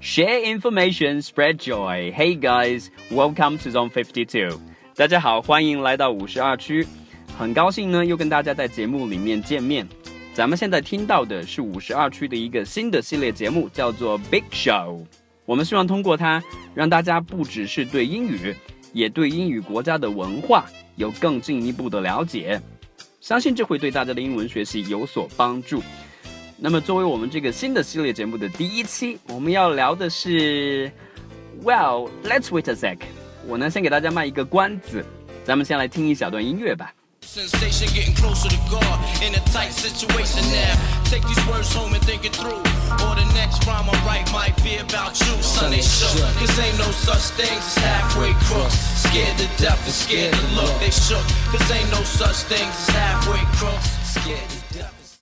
Share information, spread joy. Hey guys, welcome to Zone Fifty Two. 大家好，欢迎来到五十二区。很高兴呢，又跟大家在节目里面见面。咱们现在听到的是五十二区的一个新的系列节目，叫做 Big Show。 我们希望通过它，让大家不只是对英语，也对英语国家的文化有更进一步的了解。相信这会对大家的英文学习有所帮助。那么，作为我们这个新的系列节目的第一期，我们要聊的是，Well，let's wait a sec。我呢，先给大家卖一个关子，咱们先来听一小段音乐吧。Sensation getting closer to God in a tight situation now. Take these words home and think it through. Or the next rhyme I write might be about you. Son, they shook. Cause ain't no such thing as halfway crooks. Scared to death and scared to look. They shook. Cause ain't no such thing as halfway crooks. Scared to death.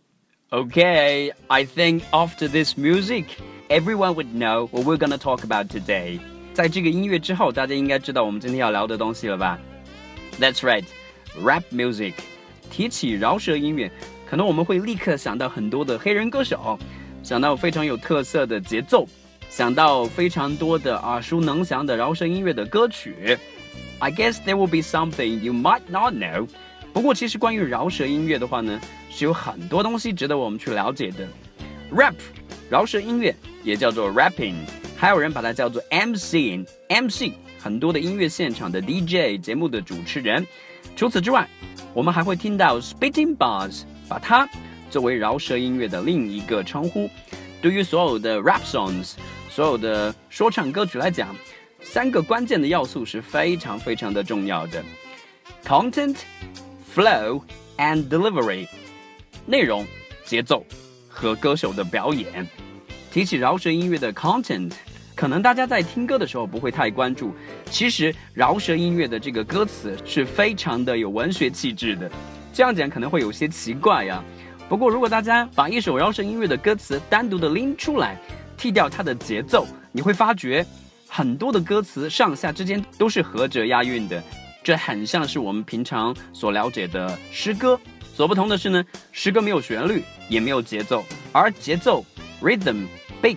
Okay, I think after this music, everyone would know what we're gonna talk about today. 在这个音乐之后，大家应该知道我们今天要聊的东西了吧？That's right, Rap music. 提起饶舌音乐，可能我们会立刻想到很多的黑人歌手，想到非常有特色的节奏，想到非常多的耳熟能详的饶舌音乐的歌曲。I guess there will be something you might not know. 不过，其实关于饶舌音乐的话呢，是有很多东西值得我们去了解的。Rap，饶舌音乐也叫做 rapping，还有人把它叫做 MC，MC 很多的音乐现场的 DJ 节目的主持人。除此之外，我们还会听到 spitting bars，把它作为饶舌音乐的另一个称呼。对于所有的 rap songs，所有的说唱歌曲来讲，三个关键的要素是非常非常的重要的：content。flow and delivery，内容、节奏和歌手的表演。提起饶舌音乐的 content，可能大家在听歌的时候不会太关注。其实饶舌音乐的这个歌词是非常的有文学气质的。这样讲可能会有些奇怪呀、不过如果大家把一首饶舌音乐的歌词单独的拎出来，剔掉它的节奏，你会发觉很多的歌词上下之间都是合辙押韵的。这很像是我们平常所了解的诗歌，所不同的是呢，诗歌没有旋律，也没有节奏，而节奏 rhythm beat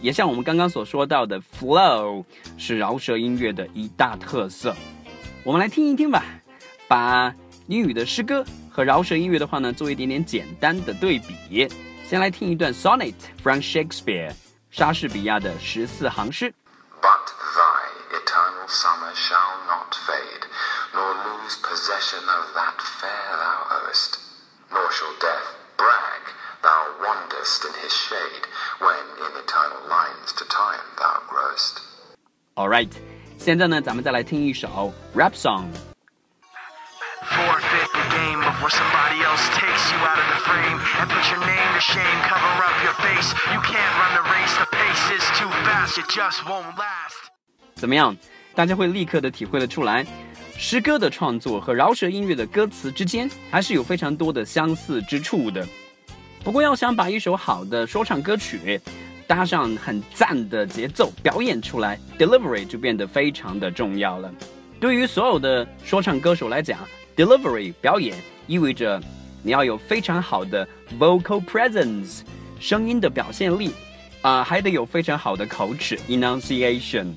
也像我们刚刚所说到的 flow 是饶舌音乐的一大特色。我们来听一听吧，把英语的诗歌和饶舌音乐的话呢，做一点点简单的对比。先来听一段 sonnet from Shakespeare，莎士比亚的十四行诗。 But thy eternal summer shall not fade, nor lose possession of that fair thou owest. Nor shall death brag thou wanderst in his shade, when in eternal right，现在呢，咱们再来听一首 rap song。Forfeit the game before somebody else takes you out of the frame and put your name to shame. Cover up your face. You can't run the race. The pace is too fast. It just won't last. 怎么样？大家会立刻的体会得出来，诗歌的创作和饶舌音乐的歌词之间还是有非常多的相似之处的。不过，要想把一首好的说唱歌曲搭上很赞的节奏表演出来，delivery 就变得非常的重要了。对于所有的说唱歌手来讲，delivery 表演意味着你要有非常好的 vocal presence 声音的表现力啊、还得有非常好的口齿 enunciation。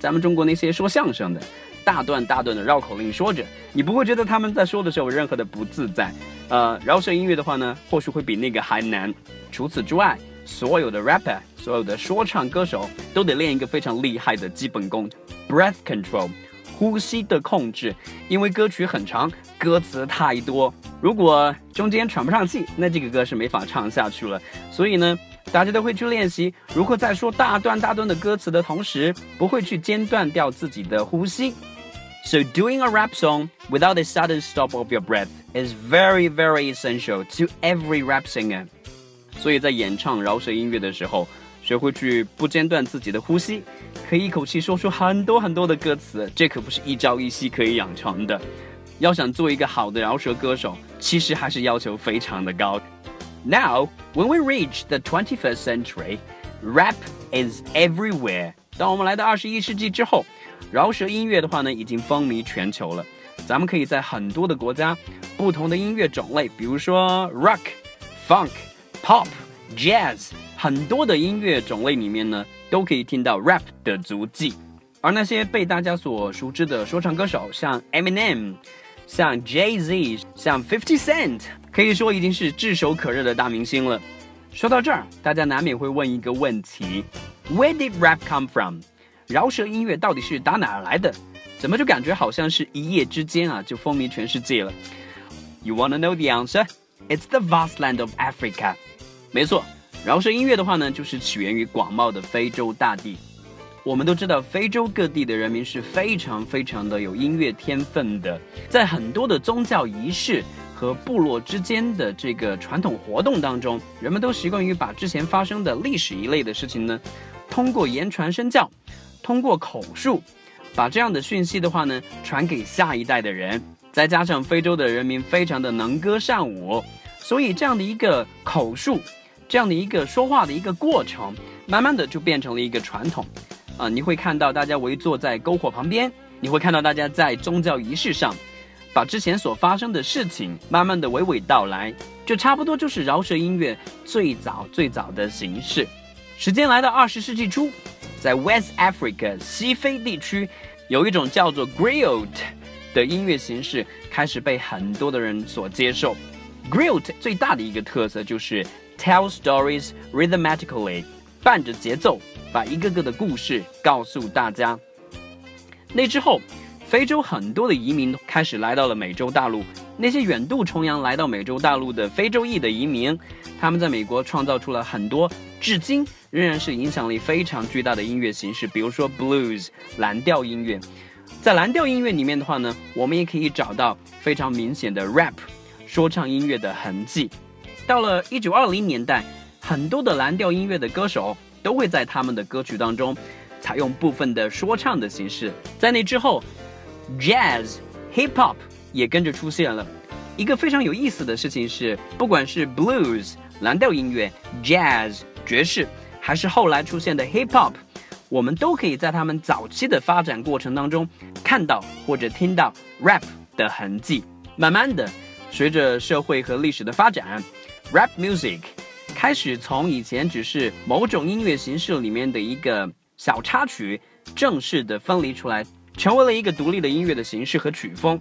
咱们中国那些说相声的，大段大段的绕口令说着，你不会觉得他们在说的时候有任何的不自在。呃，饶舌音乐的话呢，或许会比那个还难。除此之外，所有的 rapper，所有的说唱歌手都得练一个非常厉害的基本功，breath control，呼吸的控制。因为歌曲很长，歌词太多，如果中间喘不上气，那这个歌是没法唱下去了。所以呢，大家都会去练习如何在说大段大段的歌词的同时，不会去间断掉自己的呼吸。So doing a rap song without a sudden stop of your breath is very, very essential to every rap singer. 所以在演唱饶舌音乐的时候，学会去不间断自己的呼吸，可以一口气说出很多很多的歌词，这可不是一朝一夕可以养成的。要想做一个好的饶舌歌手，其实还是要求非常的高。Now, when we reach the 21st century, rap is everywhere. 当我们来到二十一世纪之后饶舌音乐的话呢，已经风靡全球了。咱们可以在很多的国家，不同的音乐种类，比如说 rock、funk、pop、jazz，很多的音乐种类里面呢，都可以听到 rap 的足迹。而那些被大家所熟知的说唱歌手，像 Eminem、像 Jay Z、像 Fifty Cent，可以说已经是炙手可热的大明星了。说到这儿，大家难免会问一个问题：Where did rap come from？饶舌音乐到底是打哪儿来的？怎么就感觉好像是一夜之间啊就风靡全世界了？You wanna know the answer? It's the vast land of Africa。没错，饶舌音乐的话呢，就是起源于广袤的非洲大地。我们都知道，非洲各地的人民是非常非常的有音乐天分的，在很多的宗教仪式和部落之间的这个传统活动当中，人们都习惯于把之前发生的历史一类的事情呢，通过言传身教，通过口述，把这样的讯息的话呢，传给下一代的人。再加上非洲的人民非常的能歌善舞，所以这样的一个口述，这样的一个说话的一个过程，慢慢的就变成了一个传统。啊，你会看到大家围坐在篝火旁边，你会看到大家在宗教仪式上，把之前所发生的事情慢慢的娓娓道来，这差不多就是饶舌音乐最早最早的形式。时间来到二十世纪初，在 West Africa 西非地区，有一种叫做 Griot 的音乐形式开始被很多的人所接受。Griot 最大的一个特色就是 tell stories rhythmically，伴着节奏。把一个个的故事告诉大家。那之后，非洲很多的移民开始来到了美洲大陆。那些远渡重洋来到美洲大陆的非洲裔的移民，他们在美国创造出了很多至今仍然是影响力非常巨大的音乐形式，比如说 blues 蓝调音乐。在蓝调音乐里面的话呢，我们也可以找到非常明显的 rap 说唱音乐的痕迹。到了一九二零年代，很多的蓝调音乐的歌手。都会在他们的歌曲当中采用部分的说唱的形式。在那之后，Jazz、Hip Hop 也跟着出现了。一个非常有意思的事情是，不管是 Blues 蓝调音乐、Jazz 爵士，还是后来出现的 Hip Hop，我们都可以在他们早期的发展过程当中看到或者听到 Rap 的痕迹。慢慢的，随着社会和历史的发展，Rap Music。开始从以前只是某种音乐形式里面的一个小插曲，正式的分离出来，成为了一个独立的音乐的形式和曲风。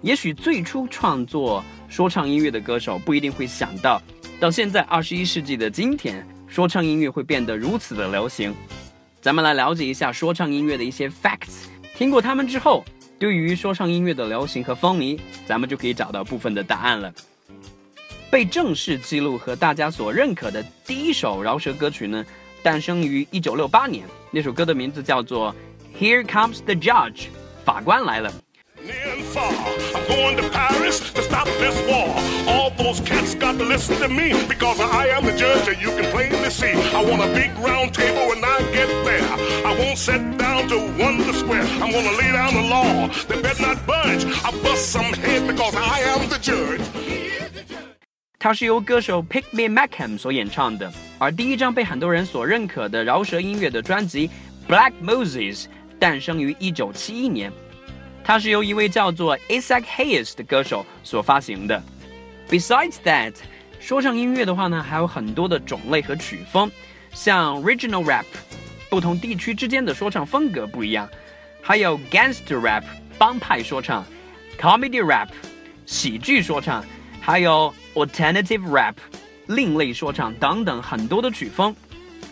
也许最初创作说唱音乐的歌手不一定会想到，到现在二十一世纪的今天，说唱音乐会变得如此的流行。咱们来了解一下说唱音乐的一些 facts。听过他们之后，对于说唱音乐的流行和风靡，咱们就可以找到部分的答案了。被正式记录和大家所认可的第一首饶舌歌曲呢，诞生于一九六八年。那首歌的名字叫做《Here Comes the Judge》，法官来了。I'm going to Paris to stop this war. All those cats got to listen to me because I am the judge and you can plainly see. I want a big round table when I get there. I won't sit down to wonder square. I'm gonna lay down the law. They better not budge. I bust some head because I am the judge. 它是由歌手 Pick Me Macam 所演唱的，而第一张被很多人所认可的饶舌音乐的专辑《Black Moses》诞生于1971年，它是由一位叫做 Isaac Hayes 的歌手所发行的。Besides that，说唱音乐的话呢，还有很多的种类和曲风，像 Regional Rap，不同地区之间的说唱风格不一样，还有 Gangster Rap，帮派说唱，Comedy Rap，喜剧说唱。还有 alternative rap，另类说唱等等很多的曲风。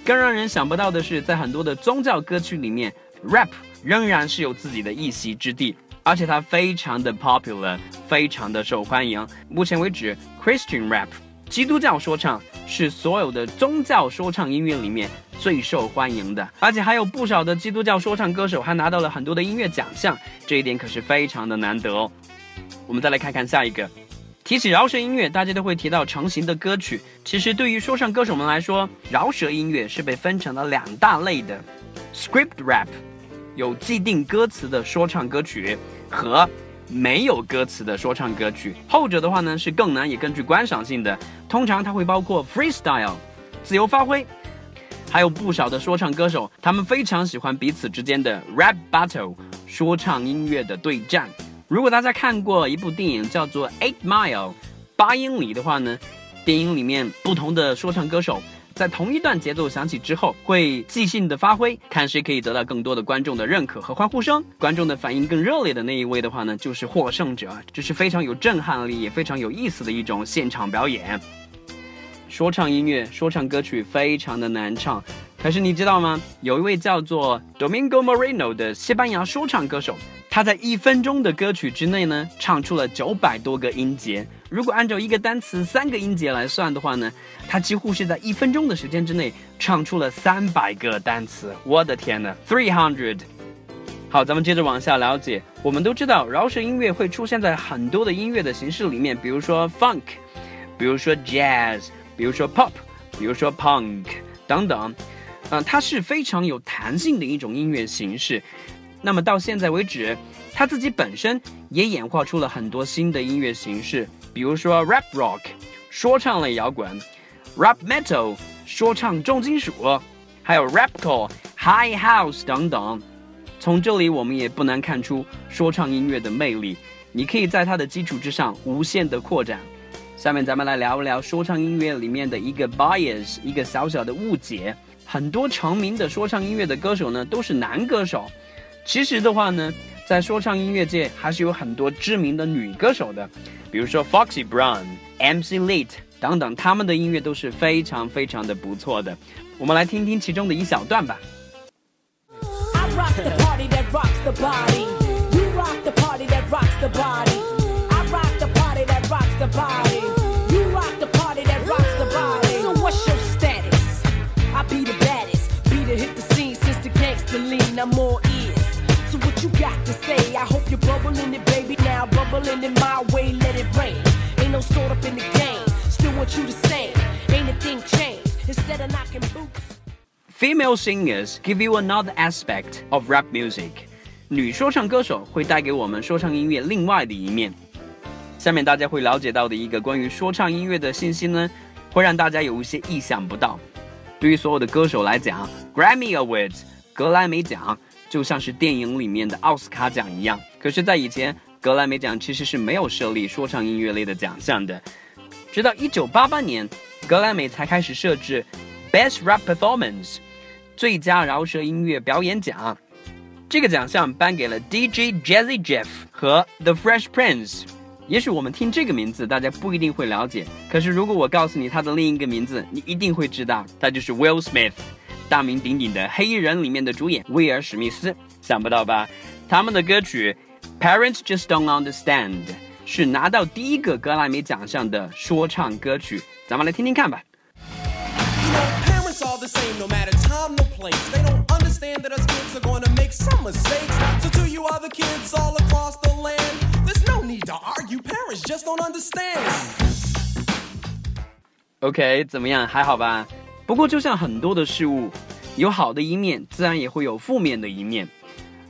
更让人想不到的是，在很多的宗教歌曲里面，rap 仍然是有自己的一席之地，而且它非常的 popular，非常的受欢迎。目前为止，Christian rap，基督教说唱是所有的宗教说唱音乐里面最受欢迎的，而且还有不少的基督教说唱歌手还拿到了很多的音乐奖项，这一点可是非常的难得哦。我们再来看看下一个。提起饶舌音乐，大家都会提到成型的歌曲。其实对于说唱歌手们来说，饶舌音乐是被分成了两大类的：script rap，有既定歌词的说唱歌曲，和没有歌词的说唱歌曲。后者的话呢是更难也更具观赏性的。通常它会包括 freestyle，自由发挥，还有不少的说唱歌手，他们非常喜欢彼此之间的 rap battle 说唱音乐的对战。如果大家看过一部电影叫做《Eight Mile》八英里的话呢，电影里面不同的说唱歌手。在同一段节奏响起之后，会即兴的发挥，看谁可以得到更多的观众的认可和欢呼声。观众的反应更热烈的那一位的话呢，就是获胜者。这是非常有震撼力，也非常有意思的一种现场表演。说唱音乐、说唱歌曲非常的难唱，可是你知道吗？有一位叫做 Domingo Moreno 的西班牙说唱歌手，他在一分钟的歌曲之内呢，唱出了九百多个音节。如果按照一个单词三个音节来算的话呢，他几乎是在一分钟的时间之内唱出了三百个单词。我的天呐 t h r e e hundred。好，咱们接着往下了解。我们都知道饶舌音乐会出现在很多的音乐的形式里面，比如说 funk，比如说 jazz，比如说 pop，比如说 punk 等等。嗯，它是非常有弹性的一种音乐形式。那么到现在为止，他自己本身也演化出了很多新的音乐形式。比如说 rap rock 说唱类摇滚，rap metal 说唱重金属，还有 rapcore high house 等等。从这里我们也不难看出说唱音乐的魅力。你可以在它的基础之上无限的扩展。下面咱们来聊一聊说唱音乐里面的一个 bias，一个小小的误解。很多成名的说唱音乐的歌手呢都是男歌手，其实的话呢，在说唱音乐界还是有很多知名的女歌手的。比如说 Foxy Brown、MC Lit 等等，他们的音乐都是非常非常的不错的。我们来听听其中的一小段吧。you Bullying in my way, let it rain. Ain't no sort up in the game. Still want you to say, Ain't a thing changed. Instead of knocking boots. Female singers give you another aspect of rap music. 女说唱歌手会带给我们说唱音乐另外的一面。下面大家会了解到的一个关于说唱音乐的信息呢，会让大家有一些意想不到。对于所有的歌手来讲，Grammy Awards 格莱美奖就像是电影里面的奥斯卡奖一样，可是，在以前，格莱美奖其实是没有设立说唱音乐类的奖项的。直到一九八八年，格莱美才开始设置 Best Rap Performance 最佳饶舌音乐表演奖。这个奖项颁给了 DJ Jazzy Jeff 和 The Fresh Prince。也许我们听这个名字，大家不一定会了解，可是如果我告诉你他的另一个名字，你一定会知道，他就是 Will Smith。大名鼎鼎的黑衣人里面的主演威尔史密斯，想不到吧？他们的歌曲《Parents Just Don't Understand》是拿到第一个格莱美奖项的说唱歌曲，咱们来听听看吧。OK，怎么样？还好吧？不过，就像很多的事物，有好的一面，自然也会有负面的一面。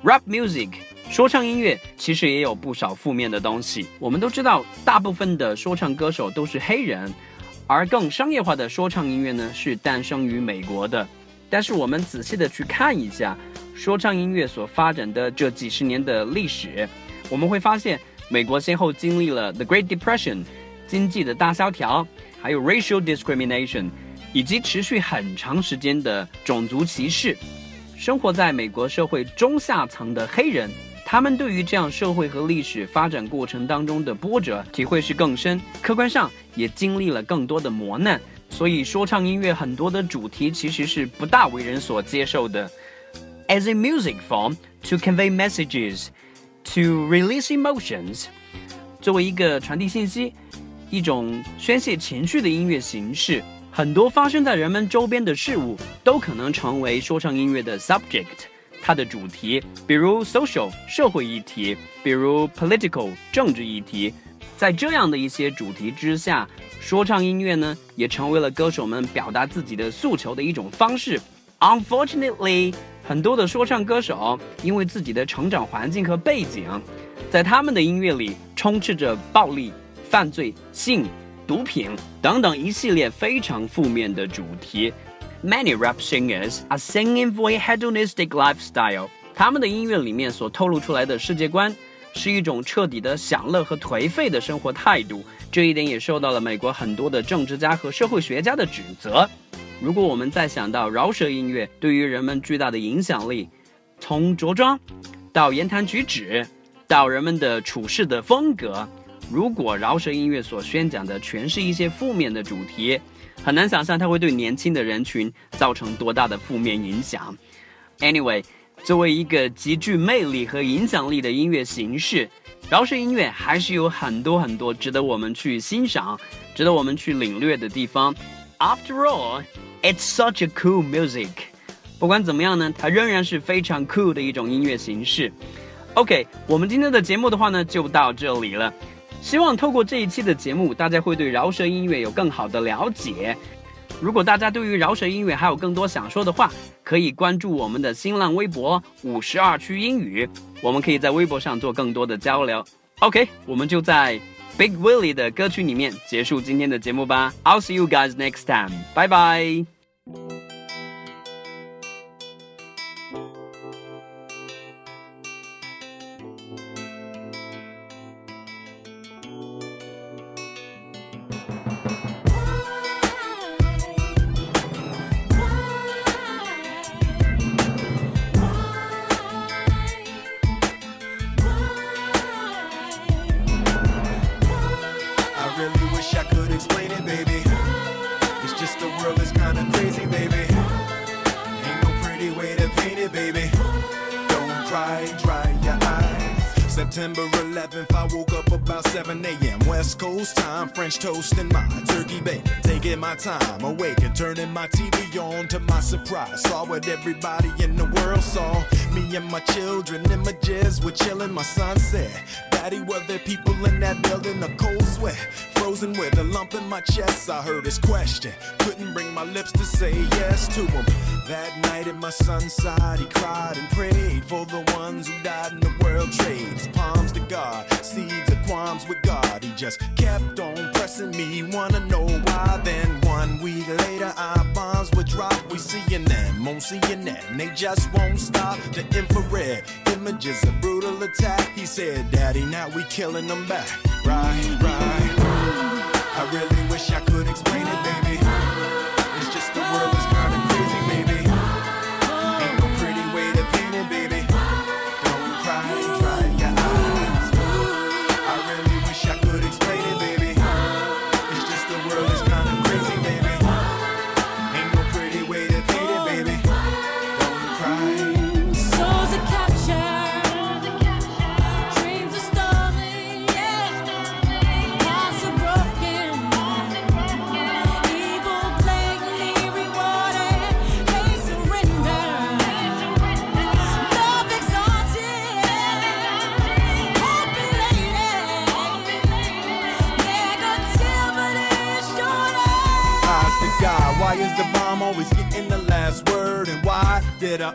Rap music 说唱音乐其实也有不少负面的东西。我们都知道，大部分的说唱歌手都是黑人，而更商业化的说唱音乐呢是诞生于美国的。但是我们仔细的去看一下说唱音乐所发展的这几十年的历史，我们会发现，美国先后经历了 The Great Depression 经济的大萧条，还有 racial discrimination。以及持续很长时间的种族歧视，生活在美国社会中下层的黑人，他们对于这样社会和历史发展过程当中的波折体会是更深，客观上也经历了更多的磨难，所以说唱音乐很多的主题其实是不大为人所接受的。As a music form to convey messages, to release emotions，作为一个传递信息、一种宣泄情绪的音乐形式。很多发生在人们周边的事物都可能成为说唱音乐的 subject，它的主题，比如 social 社会议题，比如 political 政治议题。在这样的一些主题之下，说唱音乐呢，也成为了歌手们表达自己的诉求的一种方式。Unfortunately，很多的说唱歌手因为自己的成长环境和背景，在他们的音乐里充斥着暴力、犯罪、性。毒品等等一系列非常负面的主题，Many rap singers are singing for a hedonistic lifestyle。他们的音乐里面所透露出来的世界观，是一种彻底的享乐和颓废的生活态度。这一点也受到了美国很多的政治家和社会学家的指责。如果我们再想到饶舌音乐对于人们巨大的影响力，从着装到言谈举止，到人们的处事的风格，如果饶舌音乐所宣讲的全是一些负面的主题，很难想象它会对年轻的人群造成多大的负面影响。Anyway，作为一个极具魅力和影响力的音乐形式，饶舌音乐还是有很多很多值得我们去欣赏、值得我们去领略的地方。After all, it's such a cool music。不管怎么样呢，它仍然是非常 cool 的一种音乐形式。OK，我们今天的节目的话呢，就到这里了。希望透过这一期的节目，大家会对饶舌音乐有更好的了解。如果大家对于饶舌音乐还有更多想说的话，可以关注我们的新浪微博五十二区英语，我们可以在微博上做更多的交流。OK，我们就在 Big Willie 的歌曲里面结束今天的节目吧。I'll see you guys next time，拜拜。Don't dry your eyes. September 11th, I woke up about 7 a.m. West Coast time, French toast and my turkey bacon. Taking my time, awake and turning my TV on to my surprise. Saw what everybody in the world saw. Me and my children, images were chilling. My son said, Were there people in that building? A cold sweat, frozen with a lump in my chest. I heard his question, couldn't bring my lips to say yes to him. That night at my son's side, he cried and prayed for the ones who died in the world trades. Palms to God, seeds of qualms with God. He just kept on pressing me, wanna know why. Then one week later, our bombs would drop. We seeing them on and they just won't stop. The infrared images a brutal attack. He said, Daddy, now we killing them back. Right, right. I really wish I could explain it, baby.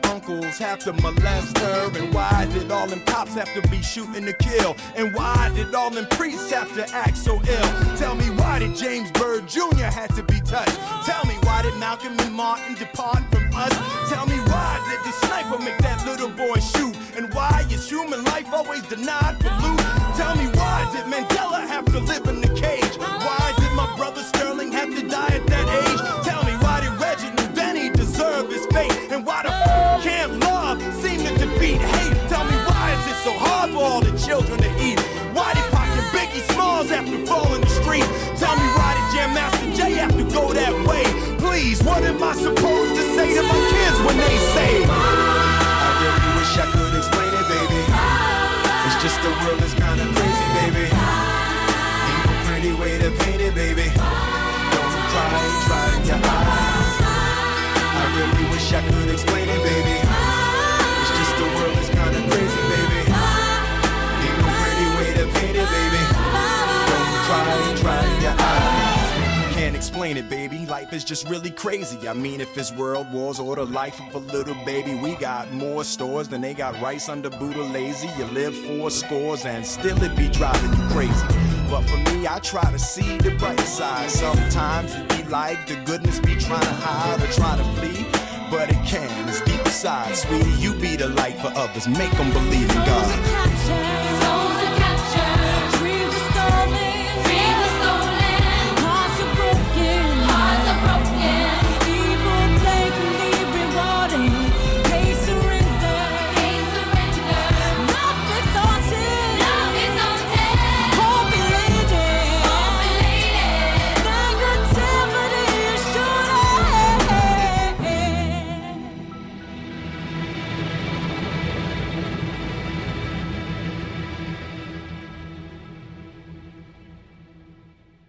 Uncles have to molest her? And why did all them cops have to be shooting to kill? And why did all them priests have to act so ill? Tell me why did James Byrd Jr. had to be touched? Tell me why did Malcolm and Martin depart from us? Tell me why did the sniper make that little boy shoot? And why is human life always denied for loot? Tell me why did Mandela have to live in the cage? Why did my brother Sterling have to die at that age? Tell me why did Reginald Benny deserve his fate? And why defeat hate? Tell me why is it so hard for all the children to eat? Why did and Biggie Smalls have to fall in the street? Tell me why did Jam Master Jay have to go that way? Please, what am I supposed to say to my kids when they say? I really wish I could explain it, baby. It's just the world is kinda crazy, explain it, baby. Life is just really crazy. I mean, if it's world wars or the life of a little baby, we got more stores than they got rice under Buddha lazy. You live four scores and still it be driving you crazy. But for me, I try to see the bright side. Sometimes it be like the goodness be trying to hide or try to flee. But it can, it's deep inside, sweetie. You be the light for others, make them believe in God.